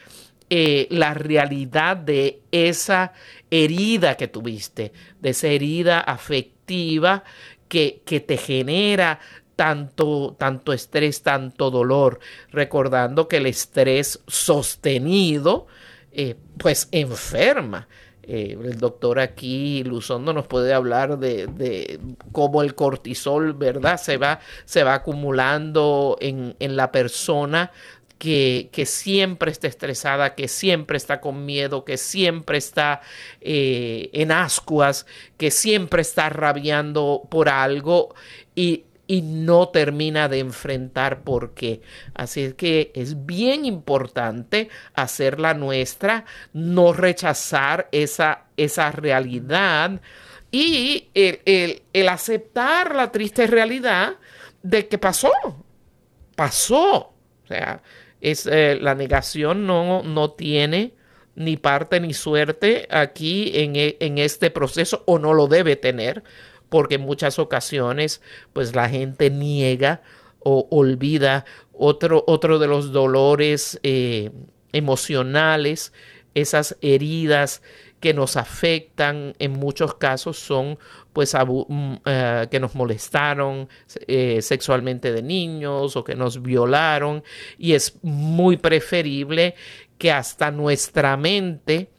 eh, la realidad de esa herida que tuviste, de esa herida afectiva que, que te genera tanto, tanto estrés, tanto dolor, recordando que el estrés sostenido, eh, pues enferma. Eh, el doctor aquí, Luzondo, nos puede hablar de, cómo el cortisol, ¿verdad? Se va, se va acumulando en, la persona que, siempre está estresada, que siempre está con miedo, que siempre está eh, en ascuas, que siempre está rabiando por algo y y no termina de enfrentar por qué. Así es que es bien importante hacerla nuestra, no rechazar esa, esa realidad y el, aceptar la triste realidad de que pasó, pasó. O sea, es, eh, la negación no, no tiene ni parte ni suerte aquí en, en, este proceso o no lo debe tener porque en muchas ocasiones pues la gente niega o olvida otro, otro de los dolores eh, emocionales, esas heridas que nos afectan en muchos casos son pues mm, eh, que nos molestaron eh, sexualmente de niños o que nos violaron y es muy preferible que hasta nuestra mente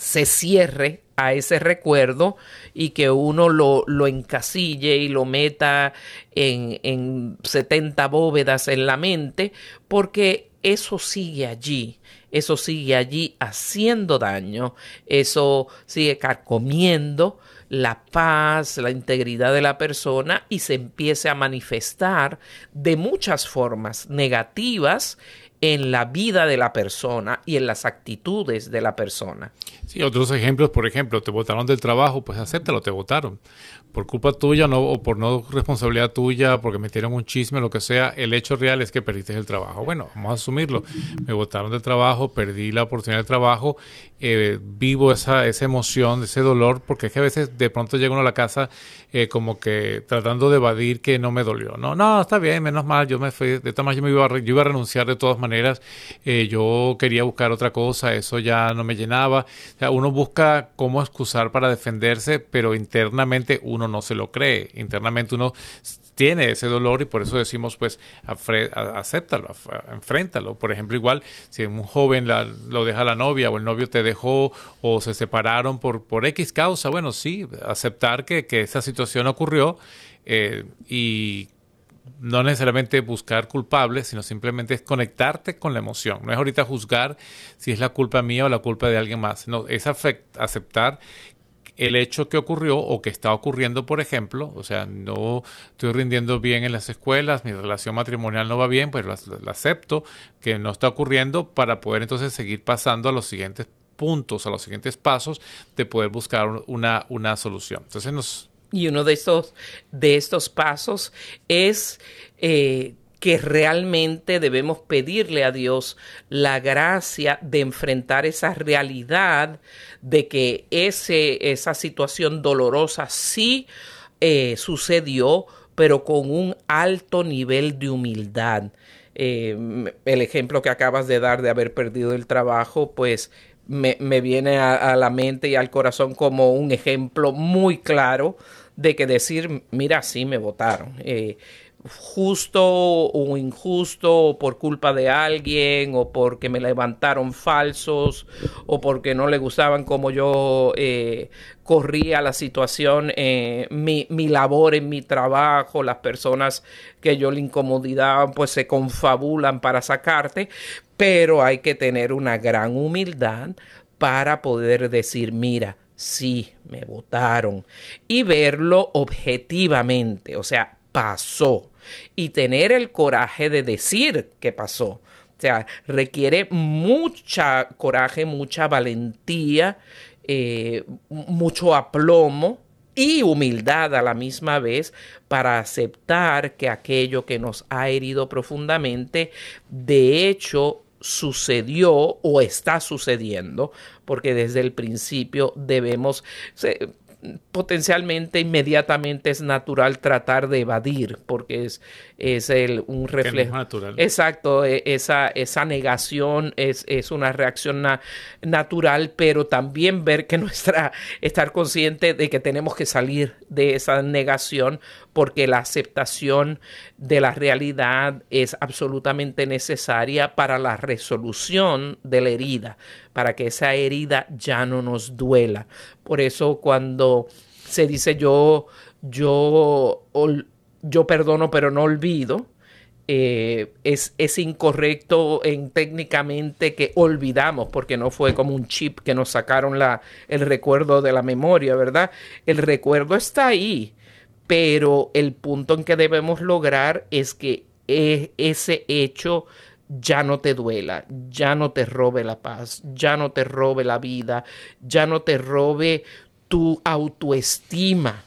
se cierre a ese recuerdo y que uno lo, lo encasille y lo meta en, en 70 bóvedas en la mente, porque eso sigue allí eso sigue allí haciendo daño, eso sigue carcomiendo la paz, la integridad de la persona y se empiece a manifestar de muchas formas negativas en la vida de la persona y en las actitudes de la persona. Sí, otros ejemplos, por ejemplo, te votaron del trabajo, pues acéptalo, te votaron. Por culpa tuya no, o por no responsabilidad tuya, porque metieron un chisme, lo que sea, el hecho real es que perdiste el trabajo. Bueno, vamos a asumirlo. Me votaron del trabajo, perdí la oportunidad de trabajo, eh, vivo esa, esa emoción, ese dolor, porque es que a veces de pronto llega uno a la casa eh, como que tratando de evadir que no me dolió. No, no, está bien, menos mal, yo me fui, de todas maneras yo, me iba a, renunciar de todas maneras, eh, yo quería buscar otra cosa, eso ya no me llenaba. O sea, uno busca cómo excusar para defenderse, pero internamente uno no se lo cree, internamente uno tiene ese dolor y por eso decimos pues acéptalo, enfréntalo. Por ejemplo, igual si un joven lo deja la novia o el novio te dejó o se separaron por, por X causa, bueno, sí, aceptar que, esa situación ocurrió eh, y no necesariamente buscar culpables, sino simplemente es conectarte con la emoción. No es ahorita juzgar si es la culpa mía o la culpa de alguien más. No, es aceptar el hecho que ocurrió o que está ocurriendo, por ejemplo, o sea, no estoy rindiendo bien en las escuelas, mi relación matrimonial no va bien, pues lo, acepto que no está ocurriendo para poder entonces seguir pasando a los siguientes puntos, a los siguientes pasos de poder buscar una, una solución. Entonces nos... Y uno de estos, de estos pasos es eh, que realmente debemos pedirle a Dios la gracia de enfrentar esa realidad de que ese, esa situación dolorosa sí eh, sucedió, pero con un alto nivel de humildad. Eh, el ejemplo que acabas de dar de haber perdido el trabajo, pues me, viene a, la mente y al corazón como un ejemplo muy claro de que decir, mira, sí me votaron. Eh, justo o injusto por culpa de alguien o porque me levantaron falsos o porque no le gustaban como yo eh, corría la situación, eh, mi, mi, labor en mi trabajo, las personas que yo le incomodidaban pues se confabulan para sacarte, pero hay que tener una gran humildad para poder decir, mira, sí, me votaron y verlo objetivamente, o sea, pasó y tener el coraje de decir qué pasó. O sea, requiere mucha coraje, mucha valentía, eh, mucho aplomo y humildad a la misma vez para aceptar que aquello que nos ha herido profundamente, de hecho, sucedió o está sucediendo, porque desde el principio debemos, potencialmente inmediatamente es natural tratar de evadir porque es, es el, un reflejo. natural. Exacto, e, esa, esa negación es, es una reacción natural, pero también ver que nuestra, estar consciente de que tenemos que salir de esa negación porque la aceptación de la realidad es absolutamente necesaria para la resolución de la herida, para que esa herida ya no nos duela. Por eso cuando se dice yo, yo, yo perdono pero no olvido, eh, es, es, incorrecto en técnicamente que olvidamos, porque no fue como un chip que nos sacaron la, el recuerdo de la memoria, ¿verdad? El recuerdo está ahí, pero el punto en que debemos lograr es que e, ese hecho ya no te duela, ya no te robe la paz, ya no te robe la vida, ya no te robe tu autoestima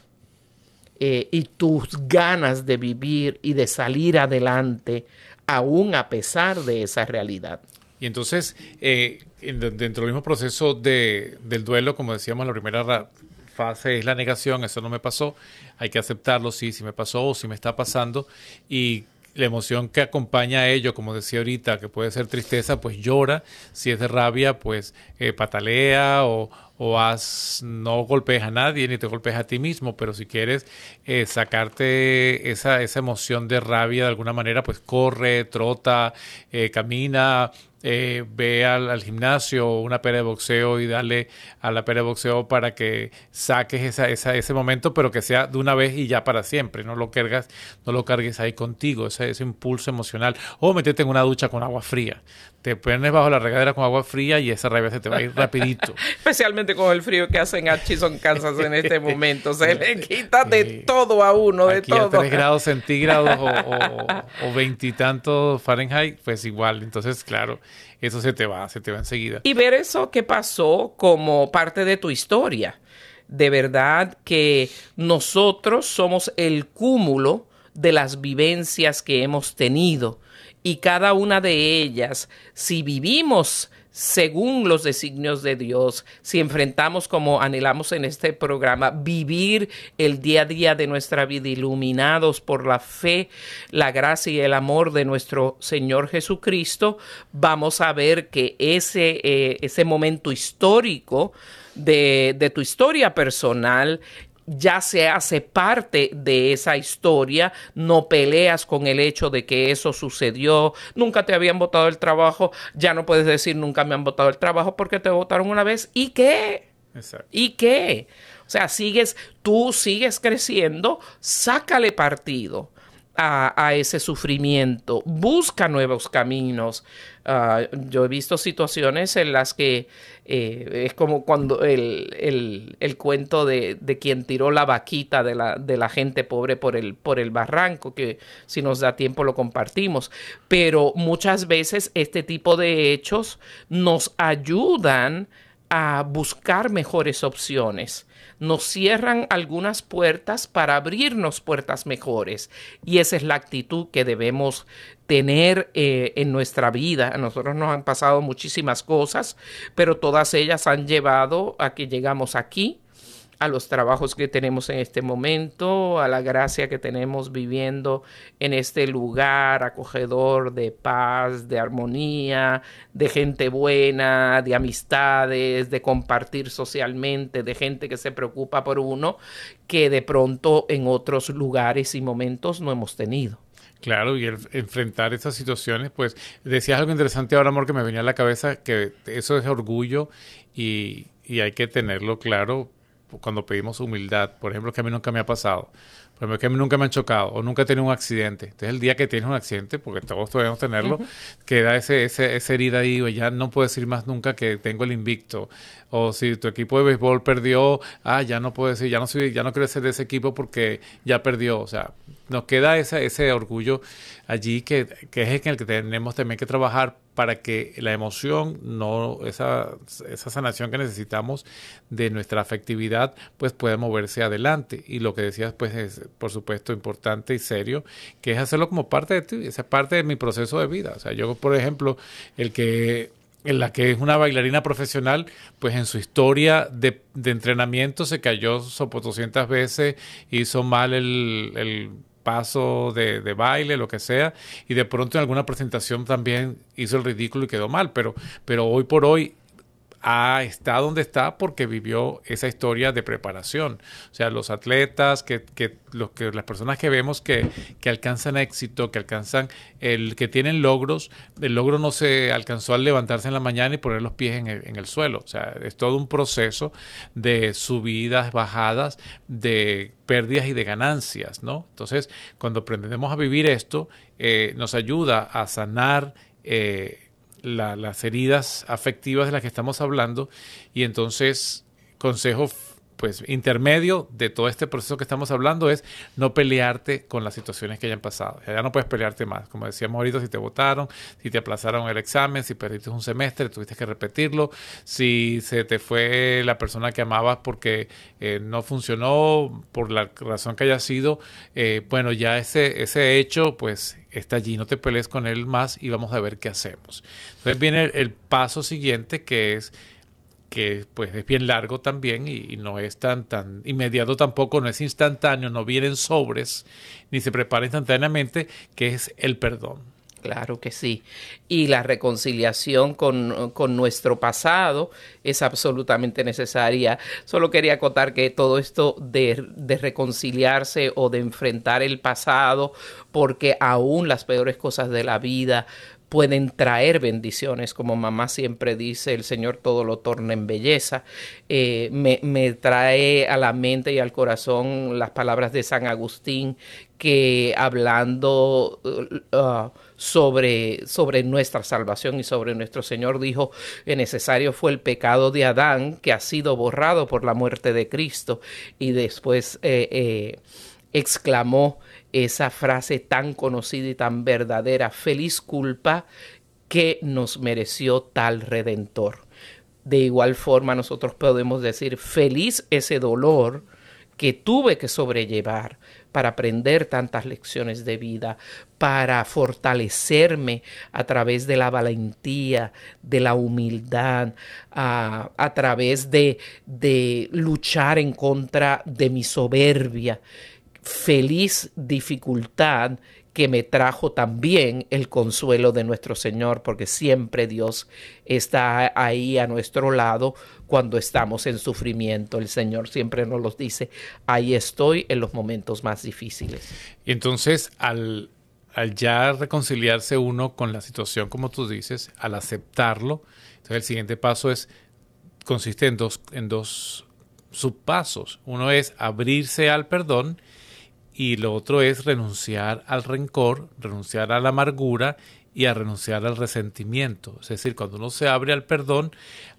eh, y tus ganas de vivir y de salir adelante, aún a pesar de esa realidad. Y entonces, eh, dentro del mismo proceso de, del duelo, como decíamos, la primera fase es la negación, eso no me pasó, hay que aceptarlo, sí, si me pasó o si me está pasando, y la emoción que acompaña a ello, como decía ahorita, que puede ser tristeza, pues llora, si es de rabia, pues eh, patalea o, o haz, no golpees a nadie ni te golpees a ti mismo, pero si quieres eh, sacarte esa, esa emoción de rabia de alguna manera, pues corre, trota, eh, camina, eh, ve al, gimnasio una pera de boxeo y dale a la pera de boxeo para que saques esa, esa, ese momento, pero que sea de una vez y ya para siempre. No lo cargas, no lo cargues ahí contigo, ese, ese impulso emocional. O metete en una ducha con agua fría. Te pones bajo la regadera con agua fría y esa rabia se te va a ir rapidito. Especialmente con el frío que hacen Atchison, Kansas en este momento. Se le quita de todo a uno, de todo. A 3 grados centígrados o veintitantos Fahrenheit, pues igual. Entonces, claro, eso se te va, se te va enseguida. Y ver eso que pasó como parte de tu historia. De verdad que nosotros somos el cúmulo de las vivencias que hemos tenido y cada una de ellas, si vivimos según los designios de Dios, si enfrentamos como anhelamos en este programa, vivir el día a día de nuestra vida iluminados por la fe, la gracia y el amor de nuestro Señor Jesucristo, vamos a ver que ese, eh, ese momento histórico de, de tu historia personal ya se hace parte de esa historia, no peleas con el hecho de que eso sucedió, nunca te habían votado el trabajo, ya no puedes decir nunca me han votado el trabajo porque te votaron una vez, ¿y qué? ¿Y qué? O sea, sigues, tú sigues creciendo, sácale partido a, ese sufrimiento, busca nuevos caminos. Ah, yo he visto situaciones en las que eh, es como cuando el, el, cuento de, de, quien tiró la vaquita de la, de la gente pobre por el, por el barranco, que si nos da tiempo lo compartimos. Pero muchas veces este tipo de hechos nos ayudan a buscar mejores opciones nos cierran algunas puertas para abrirnos puertas mejores. Y esa es la actitud que debemos tener eh, en nuestra vida. A nosotros nos han pasado muchísimas cosas, pero todas ellas han llevado a que llegamos aquí a los trabajos que tenemos en este momento, a la gracia que tenemos viviendo en este lugar acogedor de paz, de armonía, de gente buena, de amistades, de compartir socialmente, de gente que se preocupa por uno, que de pronto en otros lugares y momentos no hemos tenido. Claro, y el enfrentar esas situaciones, pues decías algo interesante ahora, amor, que me venía a la cabeza, que eso es orgullo y, y hay que tenerlo claro cuando pedimos humildad, por ejemplo, que a mí nunca me ha pasado, por ejemplo, que nunca me han chocado o nunca he tenido un accidente. Entonces, el día que tienes un accidente, porque todos podemos tenerlo, queda ese, ese, esa herida ahí, o ya no puedo decir más nunca que tengo el invicto. O si tu equipo de béisbol perdió, ah, ya no puedo decir, ya no soy, ya no quiero ser de ese equipo porque ya perdió. O sea, nos queda ese, ese orgullo allí que, que es en el que tenemos también que trabajar para que la emoción, no esa, esa sanación que necesitamos de nuestra afectividad, pues pueda moverse adelante. Y lo que decías, pues es, por supuesto, importante y serio, que es hacerlo como parte de ti, esa parte de mi proceso de vida. O sea, yo, por ejemplo, el que en la que es una bailarina profesional, pues en su historia de, de entrenamiento se cayó 200 veces, hizo mal el, el paso de, de, baile, lo que sea, y de pronto en alguna presentación también hizo el ridículo y quedó mal, pero, pero hoy por hoy está donde está porque vivió esa historia de preparación. O sea, los atletas, que, que, los, que las personas que vemos que, que, alcanzan éxito, que alcanzan, el que tienen logros, el logro no se alcanzó al levantarse en la mañana y poner los pies en el, en el suelo. O sea, es todo un proceso de subidas, bajadas, de pérdidas y de ganancias, ¿no? Entonces, cuando aprendemos a vivir esto, eh, nos ayuda a sanar eh, las heridas afectivas de las que estamos hablando y entonces consejo pues intermedio de todo este proceso que estamos hablando es no pelearte con las situaciones que hayan pasado. Ya no puedes pelearte más. Como decíamos ahorita, si te votaron, si te aplazaron el examen, si perdiste un semestre, tuviste que repetirlo, si se te fue la persona que amabas porque eh, no funcionó por la razón que haya sido, eh, bueno, ya ese, ese hecho pues está allí, no te pelees con él más y vamos a ver qué hacemos. Entonces viene el, paso siguiente que es que pues es bien largo también y, no es tan tan inmediato tampoco, no es instantáneo, no vienen sobres ni se prepara instantáneamente, que es el perdón. Claro que sí. Y la reconciliación con, con, nuestro pasado es absolutamente necesaria. Solo quería acotar que todo esto de, de, reconciliarse o de enfrentar el pasado, porque aún las peores cosas de la vida pueden traer bendiciones, como mamá siempre dice, el Señor todo lo torna en belleza. Eh, me, me, trae a la mente y al corazón las palabras de San Agustín que hablando uh, sobre, sobre nuestra salvación y sobre nuestro Señor dijo que necesario fue el pecado de Adán que ha sido borrado por la muerte de Cristo y después eh, eh, exclamó esa frase tan conocida y tan verdadera, feliz culpa que nos mereció tal redentor. De igual forma nosotros podemos decir, feliz ese dolor que tuve que sobrellevar para aprender tantas lecciones de vida, para fortalecerme a través de la valentía, de la humildad, a, a través de, de luchar en contra de mi soberbia. Feliz dificultad que me trajo también el consuelo de nuestro Señor, porque siempre Dios está ahí a nuestro lado cuando estamos en sufrimiento. El Señor siempre nos los dice, ahí estoy en los momentos más difíciles. Y entonces, al, al ya reconciliarse uno con la situación, como tú dices, al aceptarlo, entonces el siguiente paso es, consiste en dos, en dos subpasos. Uno es abrirse al perdón y lo otro es renunciar al rencor, renunciar a la amargura y a renunciar al resentimiento. Es decir, cuando uno se abre al perdón,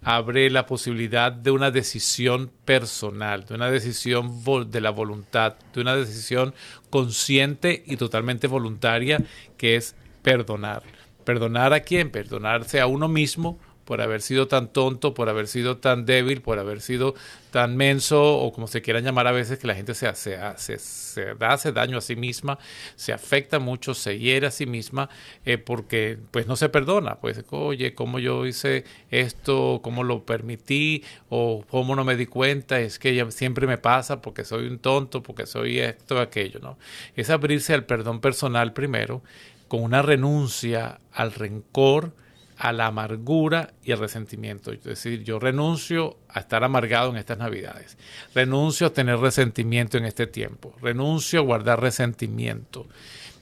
abre la posibilidad de una decisión personal, de una decisión de la voluntad, de una decisión consciente y totalmente voluntaria, que es perdonar. ¿Perdonar a quién? Perdonarse a uno mismo por haber sido tan tonto, por haber sido tan débil, por haber sido tan menso o como se quieran llamar a veces que la gente se, hace, daño a sí misma, se afecta mucho, se hiere a sí misma eh, porque pues no se perdona, pues oye, cómo yo hice esto, cómo lo permití o cómo no me di cuenta, es que siempre me pasa porque soy un tonto, porque soy esto, aquello, ¿no? Es abrirse al perdón personal primero con una renuncia al rencor, a la amargura y el resentimiento. Es decir, yo renuncio a estar amargado en estas navidades. Renuncio a tener resentimiento en este tiempo. Renuncio a guardar resentimiento.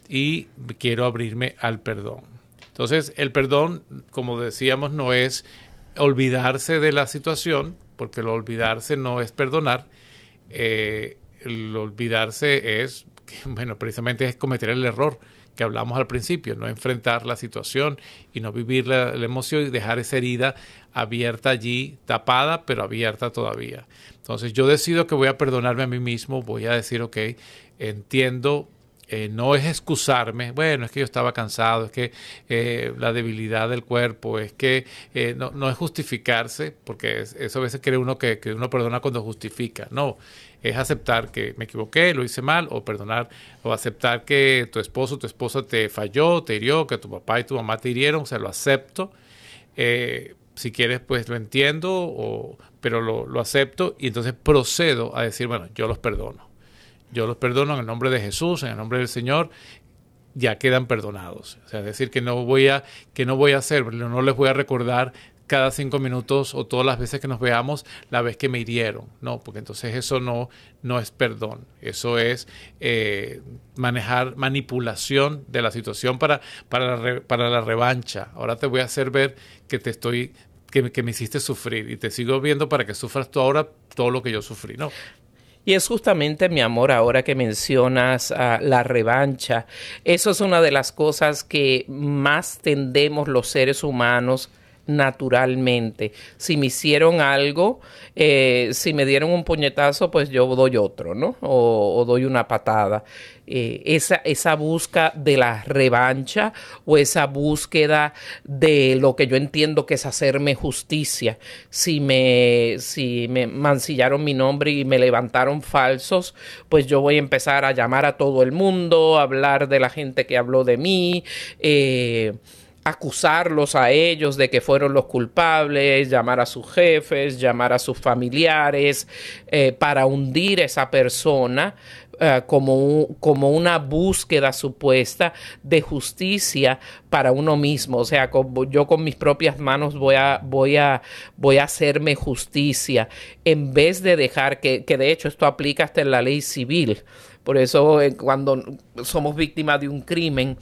Y quiero abrirme al perdón. Entonces, el perdón, como decíamos, no es olvidarse de la situación, porque el olvidarse no es perdonar. Eh, el olvidarse es, bueno, precisamente es cometer el error que hablamos al principio, no enfrentar la situación y no vivir la, emoción y dejar esa herida abierta allí, tapada, pero abierta todavía. Entonces yo decido que voy a perdonarme a mí mismo, voy a decir, ok, entiendo, eh, no es excusarme, bueno, es que yo estaba cansado, es que eh, la debilidad del cuerpo, es que eh, no, no, es justificarse, porque eso a veces cree uno que, que uno perdona cuando justifica, no, es aceptar que me equivoqué, lo hice mal, o perdonar, o aceptar que tu esposo tu esposa te falló, te hirió, que tu papá y tu mamá te hirieron, o sea, lo acepto. Eh, si quieres, pues lo entiendo, o, pero lo, lo acepto y entonces procedo a decir, bueno, yo los perdono. Yo los perdono en el nombre de Jesús, en el nombre del Señor, ya quedan perdonados. O sea, es decir, que no voy a, que no voy a hacer, no les voy a recordar cada cinco minutos o todas las veces que nos veamos la vez que me hirieron. No, porque entonces eso no, no es perdón. Eso es eh, manejar manipulación de la situación para, para, la para la revancha. Ahora te voy a hacer ver que te estoy que, me hiciste sufrir y te sigo viendo para que sufras tú ahora todo lo que yo sufrí. No, y es justamente, mi amor, ahora que mencionas uh, la revancha, eso es una de las cosas que más tendemos los seres humanos naturalmente. Si me hicieron algo, eh, si me dieron un puñetazo, pues yo doy otro, ¿no? O, doy una patada. Eh, esa, esa búsqueda de la revancha o esa búsqueda de lo que yo entiendo que es hacerme justicia. Si me, si me mancillaron mi nombre y me levantaron falsos, pues yo voy a empezar a llamar a todo el mundo, a hablar de la gente que habló de mí. Eh, acusarlos a ellos de que fueron los culpables, llamar a sus jefes, llamar a sus familiares, eh, para hundir a esa persona eh, como, como, una búsqueda supuesta de justicia para uno mismo. O sea, yo con mis propias manos voy a, voy a, voy a hacerme justicia en vez de dejar que, que de hecho esto aplica hasta en la ley civil. Por eso eh, cuando somos víctimas de un crimen,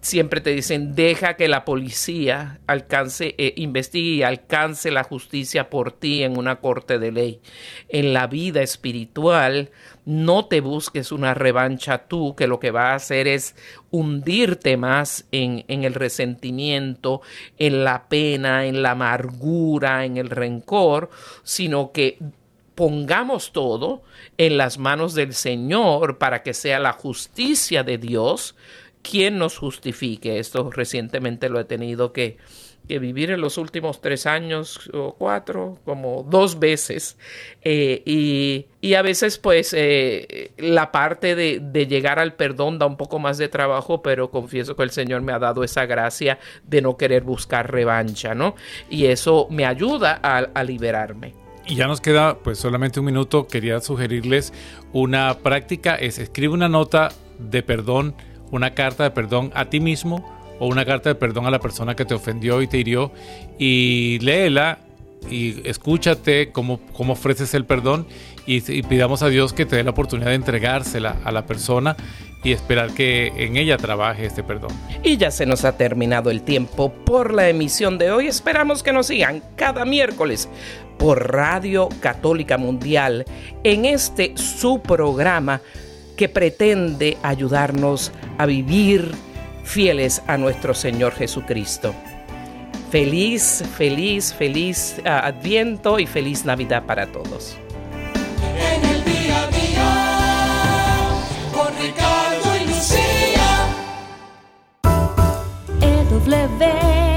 siempre te dicen, deja que la policía alcance, eh, investigue y alcance la justicia por ti en una corte de ley. En la vida espiritual, no te busques una revancha tú, que lo que va a hacer es hundirte más en, en el resentimiento, en la pena, en la amargura, en el rencor, sino que pongamos todo en las manos del Señor para que sea la justicia de Dios ¿quién nos justifique? Esto recientemente lo he tenido que, vivir en los últimos tres años o cuatro, como dos veces. Eh, y, a veces pues eh, la parte de, de, llegar al perdón da un poco más de trabajo, pero confieso que el Señor me ha dado esa gracia de no querer buscar revancha, ¿no? Y eso me ayuda a, a liberarme. Y ya nos queda pues solamente un minuto. Quería sugerirles una práctica, es escribe una nota de perdón, una carta de perdón a ti mismo o una carta de perdón a la persona que te ofendió y te hirió y léela y escúchate cómo, cómo ofreces el perdón y, y, pidamos a Dios que te dé la oportunidad de entregársela a la persona y esperar que en ella trabaje este perdón. Y ya se nos ha terminado el tiempo por la emisión de hoy. Esperamos que nos sigan cada miércoles por Radio Católica Mundial en este su programa que pretende ayudarnos a vivir fieles a nuestro Señor Jesucristo. Feliz, feliz, feliz uh, Adviento y feliz Navidad para todos. En el día a día, con Ricardo y Lucía. EW